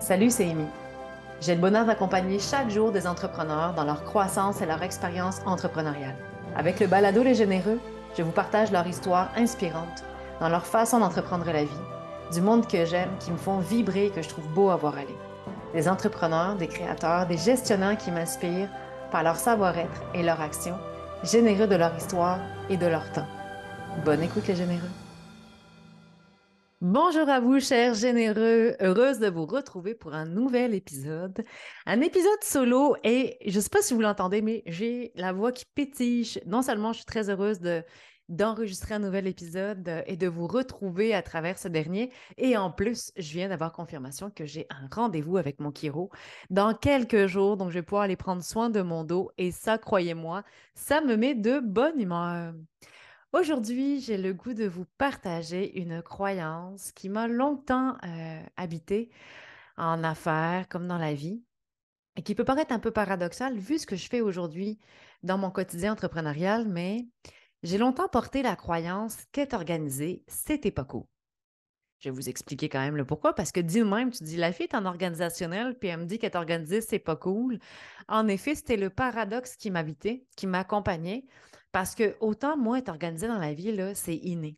Salut, c'est Amy. J'ai le bonheur d'accompagner chaque jour des entrepreneurs dans leur croissance et leur expérience entrepreneuriale. Avec le balado Les Généreux, je vous partage leur histoire inspirante dans leur façon d'entreprendre la vie, du monde que j'aime, qui me font vibrer et que je trouve beau à voir aller. Des entrepreneurs, des créateurs, des gestionnaires qui m'inspirent par leur savoir-être et leur action, généreux de leur histoire et de leur temps. Bonne écoute les généreux. Bonjour à vous, chers généreux. Heureuse de vous retrouver pour un nouvel épisode. Un épisode solo et je ne sais pas si vous l'entendez, mais j'ai la voix qui pétille. Non seulement je suis très heureuse de d'enregistrer un nouvel épisode et de vous retrouver à travers ce dernier. Et en plus, je viens d'avoir confirmation que j'ai un rendez-vous avec mon Kiro dans quelques jours. Donc, je vais pouvoir aller prendre soin de mon dos. Et ça, croyez-moi, ça me met de bonne humeur. Aujourd'hui, j'ai le goût de vous partager une croyance qui m'a longtemps euh, habité en affaires comme dans la vie et qui peut paraître un peu paradoxale vu ce que je fais aujourd'hui dans mon quotidien entrepreneurial, mais j'ai longtemps porté la croyance qu'être organisé, c'était pas cool. Je vais vous expliquer quand même le pourquoi, parce que dis même, tu dis la fille est en organisationnel, puis elle me dit qu'être organisée, c'est pas cool. En effet, c'était le paradoxe qui m'habitait, qui m'accompagnait, parce que autant moi, être organisé dans la vie, c'est inné.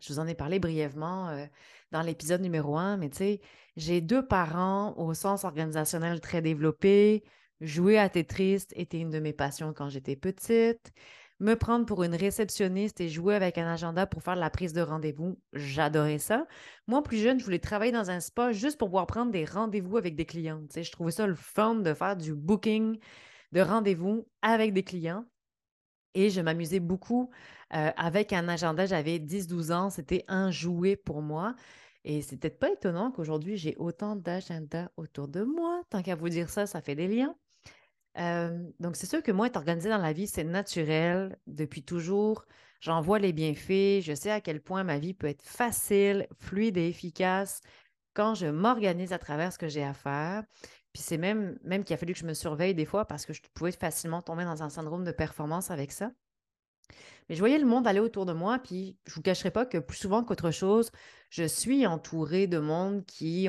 Je vous en ai parlé brièvement euh, dans l'épisode numéro un, mais tu sais, j'ai deux parents au sens organisationnel très développé. Jouer à Tetris était une de mes passions quand j'étais petite. Me prendre pour une réceptionniste et jouer avec un agenda pour faire la prise de rendez-vous, j'adorais ça. Moi, plus jeune, je voulais travailler dans un spa juste pour pouvoir prendre des rendez-vous avec des clients. Tu sais, je trouvais ça le fun de faire du booking de rendez-vous avec des clients. Et je m'amusais beaucoup avec un agenda. J'avais 10-12 ans. C'était un jouet pour moi. Et c'est peut-être pas étonnant qu'aujourd'hui, j'ai autant d'agendas autour de moi. Tant qu'à vous dire ça, ça fait des liens. donc, c'est sûr que moi, être organisé dans la vie, c'est naturel depuis toujours. J'en vois les bienfaits. Je sais à quel point ma vie peut être facile, fluide et efficace quand je m'organise à travers ce que j'ai à faire. Puis c'est même, qu'il a fallu que je me surveille des fois parce que je pouvais facilement tomber dans un syndrome de performance avec ça. Mais je voyais le monde aller autour de moi, puis je ne vous cacherai pas que plus souvent qu'autre chose, je suis entourée de monde qui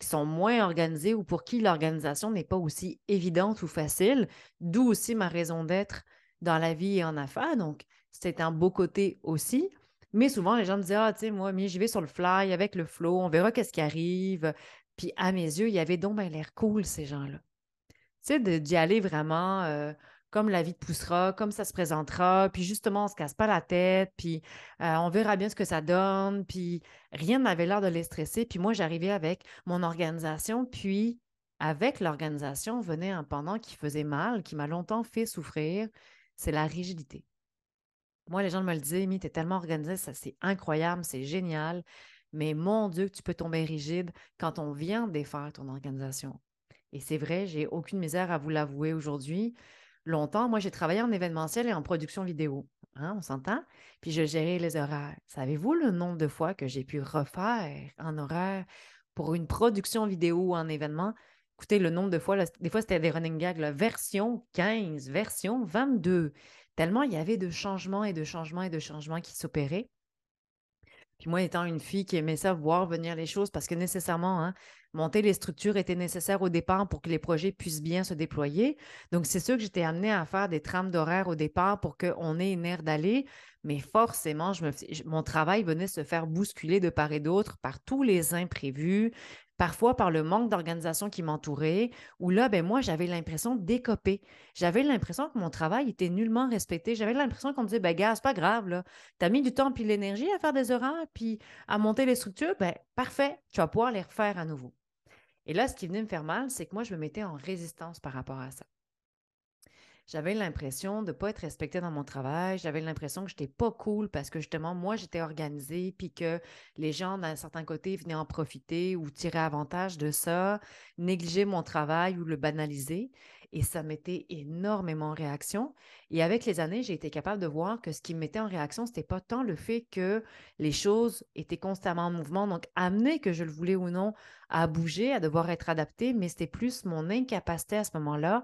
sont moins organisés ou pour qui l'organisation n'est pas aussi évidente ou facile, d'où aussi ma raison d'être dans la vie et en affaires. Donc, c'est un beau côté aussi. Mais souvent, les gens me disaient Ah, tu sais, moi, j'y vais sur le fly avec le flow, on verra qu'est-ce qui arrive. Puis à mes yeux, il y avait donc bien l'air cool, ces gens-là. Tu sais, d'y aller vraiment euh, comme la vie te poussera, comme ça se présentera, puis justement, on se casse pas la tête, puis euh, on verra bien ce que ça donne, puis rien n'avait l'air de les stresser. Puis moi, j'arrivais avec mon organisation, puis avec l'organisation venait un pendant qui faisait mal, qui m'a longtemps fait souffrir, c'est la rigidité. Moi, les gens me le disaient, tu es tellement organisé, ça c'est incroyable, c'est génial. Mais mon Dieu, tu peux tomber rigide quand on vient défaire ton organisation. Et c'est vrai, j'ai aucune misère à vous l'avouer aujourd'hui. Longtemps, moi, j'ai travaillé en événementiel et en production vidéo. Hein, on s'entend? Puis je gérais les horaires. Savez-vous le nombre de fois que j'ai pu refaire en horaire pour une production vidéo ou en événement? Écoutez, le nombre de fois, des fois, c'était des running gags, version 15, version 22. Tellement il y avait de changements et de changements et de changements qui s'opéraient. Puis moi, étant une fille qui aimait ça, voir venir les choses, parce que nécessairement, hein, monter les structures était nécessaire au départ pour que les projets puissent bien se déployer. Donc, c'est sûr que j'étais amenée à faire des trames d'horaire au départ pour qu'on ait une aire d'aller, mais forcément, mon travail venait se faire bousculer de part et d'autre par tous les imprévus, parfois par le manque d'organisation qui m'entourait, où là, ben moi, j'avais l'impression d'écoper. J'avais l'impression que mon travail était nullement respecté. J'avais l'impression qu'on me disait, ben gars, c'est pas grave, Tu as mis du temps puis l'énergie à faire des horaires puis à monter les structures, ben parfait, tu vas pouvoir les refaire à nouveau. Et là, ce qui venait me faire mal, c'est que moi, je me mettais en résistance par rapport à ça. J'avais l'impression de ne pas être respectée dans mon travail. J'avais l'impression que je n'étais pas cool parce que justement, moi, j'étais organisée, puis que les gens, d'un certain côté, venaient en profiter ou tirer avantage de ça, négliger mon travail ou le banaliser. Et ça mettait énormément en réaction. Et avec les années, j'ai été capable de voir que ce qui me mettait en réaction, ce n'était pas tant le fait que les choses étaient constamment en mouvement, donc amener que je le voulais ou non à bouger, à devoir être adapté, mais c'était plus mon incapacité à ce moment-là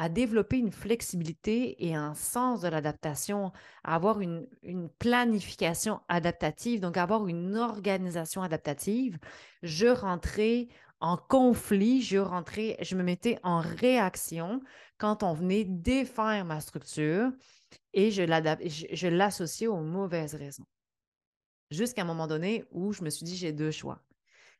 à développer une flexibilité et un sens de l'adaptation, à avoir une, planification adaptative, donc avoir une organisation adaptative, je rentrais en conflit, je rentrais, je me mettais en réaction quand on venait défaire ma structure et je l'associais aux mauvaises raisons. Jusqu'à un moment donné où je me suis dit, j'ai deux choix.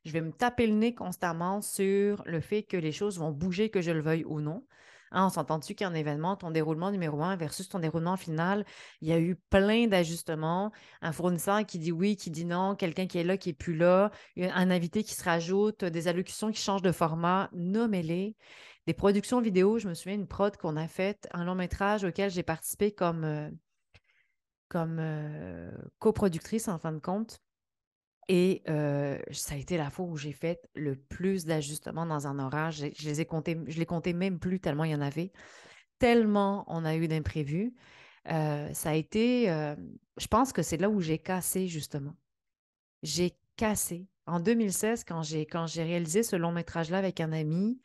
Je vais me taper le nez constamment sur le fait que les choses vont bouger, que je le veuille ou non. Hein, on s'entend-tu qu'un événement, ton déroulement numéro un versus ton déroulement final, il y a eu plein d'ajustements. Un fournisseur qui dit oui, qui dit non, quelqu'un qui est là, qui n'est plus là, un invité qui se rajoute, des allocutions qui changent de format, nommez-les. Des productions vidéo, je me souviens d'une prod qu'on a faite, un long métrage auquel j'ai participé comme, euh, euh, coproductrice en fin de compte. Et ça a été la fois où j'ai fait le plus d'ajustements dans un orage. Je, les ai comptés, je les comptais même plus tellement il y en avait. Tellement on a eu d'imprévus. ça a été, je pense que c'est là où j'ai cassé justement. J'ai cassé. En 2016, quand j'ai, quand j'ai réalisé ce long métrage-là avec un ami,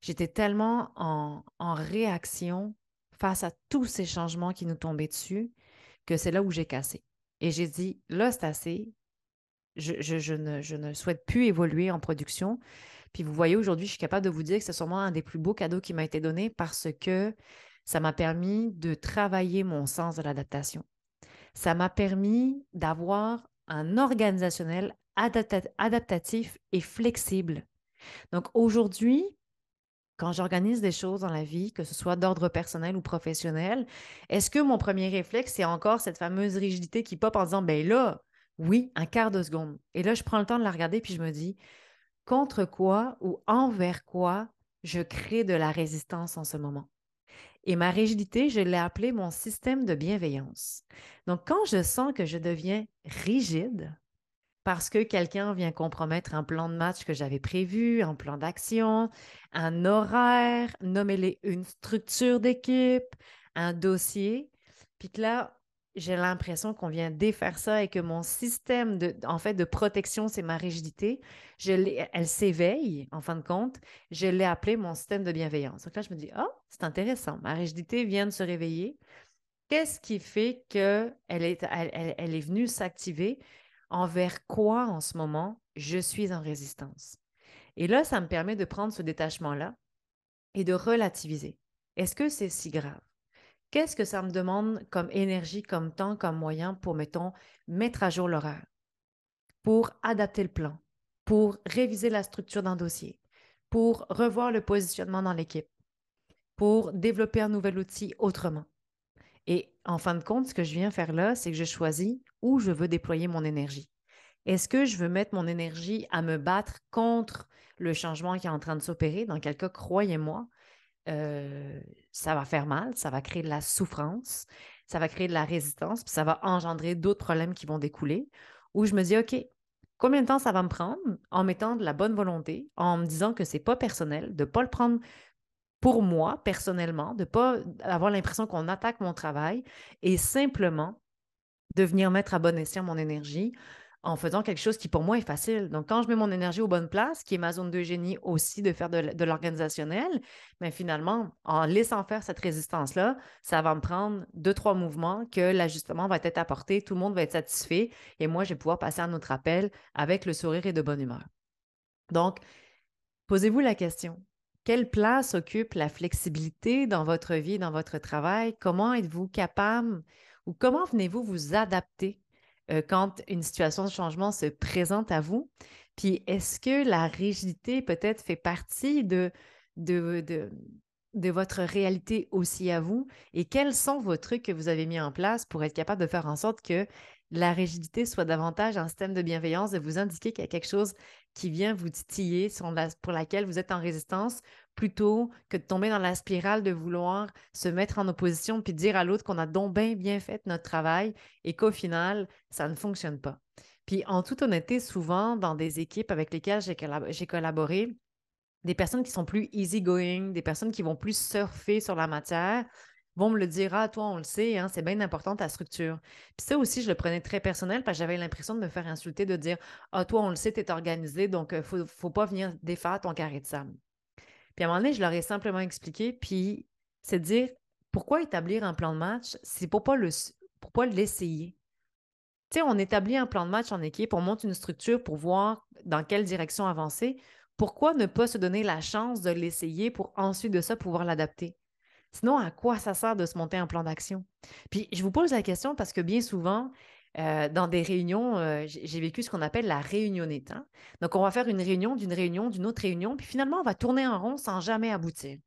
j'étais tellement en, en réaction face à tous ces changements qui nous tombaient dessus que c'est là où j'ai cassé. Et j'ai dit, là, c'est assez, je, ne, souhaite plus évoluer en production. Puis vous voyez, aujourd'hui, je suis capable de vous dire que c'est sûrement un des plus beaux cadeaux qui m'a été donné parce que ça m'a permis de travailler mon sens de l'adaptation. Ça m'a permis d'avoir un organisationnel adaptatif et flexible. Donc aujourd'hui, quand j'organise des choses dans la vie, que ce soit d'ordre personnel ou professionnel, est-ce que mon premier réflexe, c'est encore cette fameuse rigidité qui pop en disant, ben là, oui, un quart de seconde. Et là, je prends le temps de la regarder, puis je me dis, contre quoi ou envers quoi je crée de la résistance en ce moment? Et ma rigidité, je l'ai appelée mon système de bienveillance. Donc, quand je sens que je deviens rigide parce que quelqu'un vient compromettre un plan de match que j'avais prévu, un plan d'action, un horaire, nommer une structure d'équipe, un dossier, puis que là, j'ai l'impression qu'on vient défaire ça et que mon système de, en fait, de protection, c'est ma rigidité. Elle s'éveille, en fin de compte. Je l'ai appelé mon système de bienveillance. Donc là, je me dis, oh, c'est intéressant. Ma rigidité vient de se réveiller. Qu'est-ce qui fait qu'elle elle, elle est venue s'activer? Envers quoi, en ce moment, je suis en résistance? Et là, ça me permet de prendre ce détachement-là et de relativiser. Est-ce que c'est si grave? Qu'est-ce que ça me demande comme énergie, comme temps, comme moyen pour, mettons, mettre à jour l'horaire, pour adapter le plan, pour réviser la structure d'un dossier, pour revoir le positionnement dans l'équipe, pour développer un nouvel outil autrement. Et en fin de compte, ce que je viens faire là, c'est que je choisis où je veux déployer mon énergie. Est-ce que je veux mettre mon énergie à me battre contre le changement qui est en train de s'opérer? Dans quel cas, croyez-moi, ça va faire mal, ça va créer de la souffrance, ça va créer de la résistance, puis ça va engendrer d'autres problèmes qui vont découler. Où je me dis, OK, combien de temps ça va me prendre en mettant de la bonne volonté, en me disant que c'est pas personnel, de ne pas le prendre pour moi personnellement, de ne pas avoir l'impression qu'on attaque mon travail et simplement de venir mettre à bon escient mon énergie en faisant quelque chose qui pour moi est facile. Donc, quand je mets mon énergie aux bonnes places, qui est ma zone de génie aussi de faire de, l'organisationnel, mais finalement, en laissant faire cette résistance-là, ça va me prendre deux, trois mouvements que l'ajustement va être apporté, tout le monde va être satisfait et moi, je vais pouvoir passer à un autre appel avec le sourire et de bonne humeur. Donc, posez-vous la question. Quelle place occupe la flexibilité dans votre vie, dans votre travail? Comment êtes-vous capable ou comment venez-vous vous adapter euh, quand une situation de changement se présente à vous? Puis est-ce que la rigidité peut-être fait partie de, de, de, votre réalité aussi à vous? Et quels sont vos trucs que vous avez mis en place pour être capable de faire en sorte que la rigidité soit davantage un système de bienveillance, de vous indiquer qu'il y a quelque chose qui vient vous titiller, pour laquelle vous êtes en résistance, plutôt que de tomber dans la spirale de vouloir se mettre en opposition puis dire à l'autre qu'on a donc bien, bien fait notre travail et qu'au final, ça ne fonctionne pas. Puis en toute honnêteté, souvent dans des équipes avec lesquelles j'ai collaboré, des personnes qui sont plus easygoing, des personnes qui vont plus surfer sur la matière, vont me le dire, ah, toi, on le sait, hein, c'est bien important ta structure. Puis ça aussi, je le prenais très personnel parce que j'avais l'impression de me faire insulter, de dire, ah, toi, on le sait, tu es organisé, donc il euh, ne faut, pas venir défaire ton carré de sable. Puis à un moment donné, je leur ai simplement expliqué, puis c'est dire, pourquoi établir un plan de match? C'est pour pas le, pour pas l'essayer. Tu sais, on établit un plan de match en équipe, on monte une structure pour voir dans quelle direction avancer. pourquoi ne pas se donner la chance de l'essayer pour ensuite de ça pouvoir l'adapter? Sinon, à quoi ça sert de se monter un plan d'action? Puis, je vous pose la question parce que bien souvent, dans des réunions, j'ai vécu ce qu'on appelle la réunionnette. Hein. Donc, on va faire une réunion, d'une réunion, d'une autre réunion, puis finalement, on va tourner en rond sans jamais aboutir.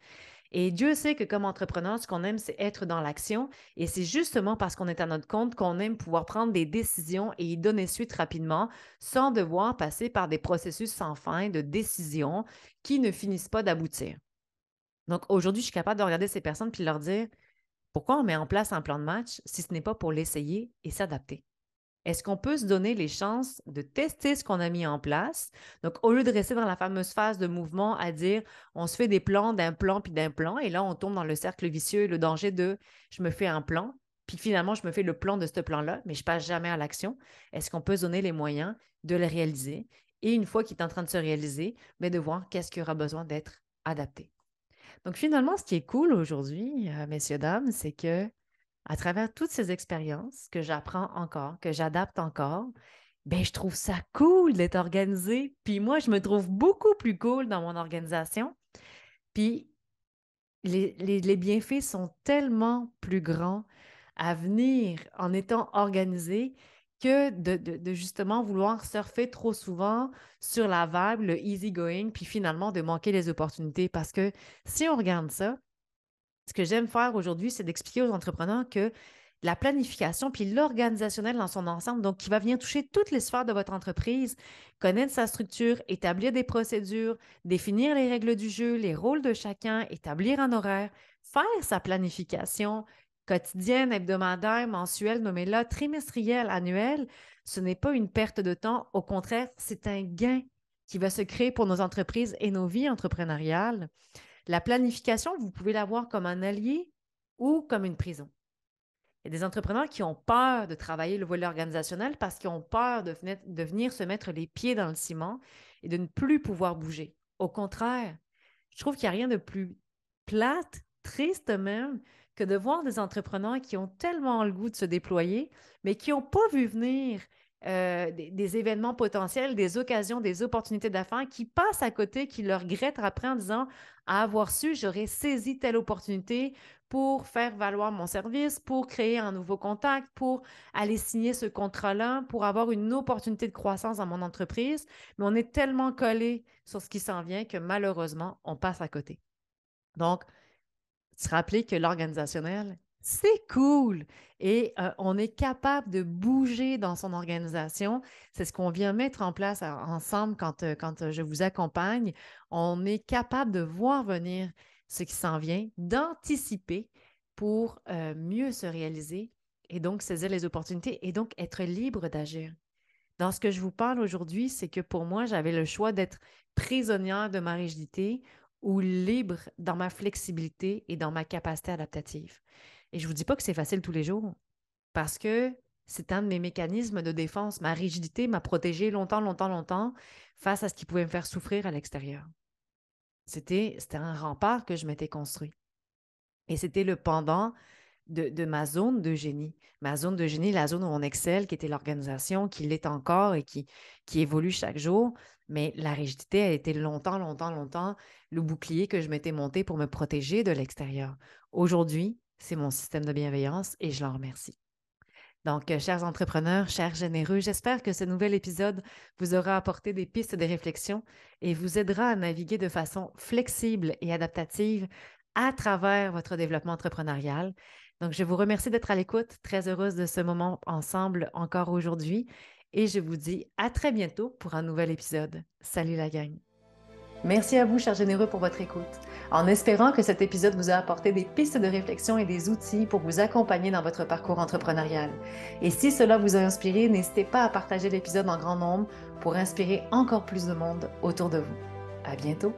Et Dieu sait que comme entrepreneur, ce qu'on aime, c'est être dans l'action. Et c'est justement parce qu'on est à notre compte qu'on aime pouvoir prendre des décisions et y donner suite rapidement sans devoir passer par des processus sans fin de décision qui ne finissent pas d'aboutir. Donc aujourd'hui, je suis capable de regarder ces personnes puis leur dire pourquoi on met en place un plan de match si ce n'est pas pour l'essayer et s'adapter? Est-ce qu'on peut se donner les chances de tester ce qu'on a mis en place? Donc, au lieu de rester dans la fameuse phase de mouvement à dire on se fait des plans d'un plan puis d'un plan, et là, on tombe dans le cercle vicieux et le danger de je me fais un plan, puis finalement, je me fais le plan de ce plan-là, mais je passe jamais à l'action. Est-ce qu'on peut se donner les moyens de le réaliser? Et une fois qu'il est en train de se réaliser, mais de voir qu'est-ce qui aura besoin d'être adapté. Donc, finalement, ce qui est cool aujourd'hui, euh, messieurs, dames, c'est que à travers toutes ces expériences que j'apprends encore, que j'adapte encore, ben je trouve ça cool d'être organisé. Puis moi, je me trouve beaucoup plus cool dans mon organisation. Puis les, bienfaits sont tellement plus grands à venir en étant organisé que de, de, justement vouloir surfer trop souvent sur la vague, le easy going, puis finalement de manquer les opportunités. Parce que si on regarde ça, ce que j'aime faire aujourd'hui, c'est d'expliquer aux entrepreneurs que la planification puis l'organisationnel dans son ensemble, donc qui va venir toucher toutes les sphères de votre entreprise, connaître sa structure, établir des procédures, définir les règles du jeu, les rôles de chacun, établir un horaire, faire sa planification quotidienne, hebdomadaire, mensuelle, nommez-la, trimestrielle, annuelle, ce n'est pas une perte de temps. Au contraire, c'est un gain qui va se créer pour nos entreprises et nos vies entrepreneuriales. La planification, vous pouvez la voir comme un allié ou comme une prison. Il y a des entrepreneurs qui ont peur de travailler le volet organisationnel parce qu'ils ont peur de, venir se mettre les pieds dans le ciment et de ne plus pouvoir bouger. Au contraire, je trouve qu'il n'y a rien de plus plate, triste même, que de voir des entrepreneurs qui ont tellement le goût de se déployer, mais qui n'ont pas vu venir euh, des, événements potentiels, des occasions, des opportunités d'affaires qui passent à côté, qui le regrettent après en disant à avoir su, j'aurais saisi telle opportunité pour faire valoir mon service, pour créer un nouveau contact, pour aller signer ce contrat-là, pour avoir une opportunité de croissance dans mon entreprise. Mais on est tellement collé sur ce qui s'en vient que malheureusement, on passe à côté. Donc, se rappeler que l'organisationnel, c'est cool. Et on est capable de bouger dans son organisation. C'est ce qu'on vient mettre en place ensemble quand je vous accompagne. On est capable de voir venir ce qui s'en vient, d'anticiper pour mieux se réaliser et donc saisir les opportunités et donc être libre d'agir. Dans ce que je vous parle aujourd'hui, c'est que pour moi, j'avais le choix d'être prisonnière de ma rigidité ou libre dans ma flexibilité et dans ma capacité adaptative. Et je ne vous dis pas que c'est facile tous les jours, parce que c'est un de mes mécanismes de défense. Ma rigidité m'a protégé longtemps, longtemps, longtemps face à ce qui pouvait me faire souffrir à l'extérieur. C'était, c'était un rempart que je m'étais construit. Et c'était le pendant de, de, ma zone de génie. Ma zone de génie, la zone où on excelle, qui était l'organisation, qui l'est encore et qui, qui évolue chaque jour. Mais la rigidité a été longtemps, longtemps, longtemps le bouclier que je m'étais monté pour me protéger de l'extérieur. Aujourd'hui, c'est mon système de bienveillance et je l'en remercie. Donc, euh, chers entrepreneurs, chers généreux, j'espère que ce nouvel épisode vous aura apporté des pistes de réflexion et vous aidera à naviguer de façon flexible et adaptative à travers votre développement entrepreneurial. Donc, je vous remercie d'être à l'écoute, très heureuse de ce moment ensemble encore aujourd'hui et je vous dis à très bientôt pour un nouvel épisode. Salut la gang! Merci à vous, chers généreux, pour votre écoute. En espérant que cet épisode vous a apporté des pistes de réflexion et des outils pour vous accompagner dans votre parcours entrepreneurial. Et si cela vous a inspiré, n'hésitez pas à partager l'épisode en grand nombre pour inspirer encore plus de monde autour de vous. À bientôt!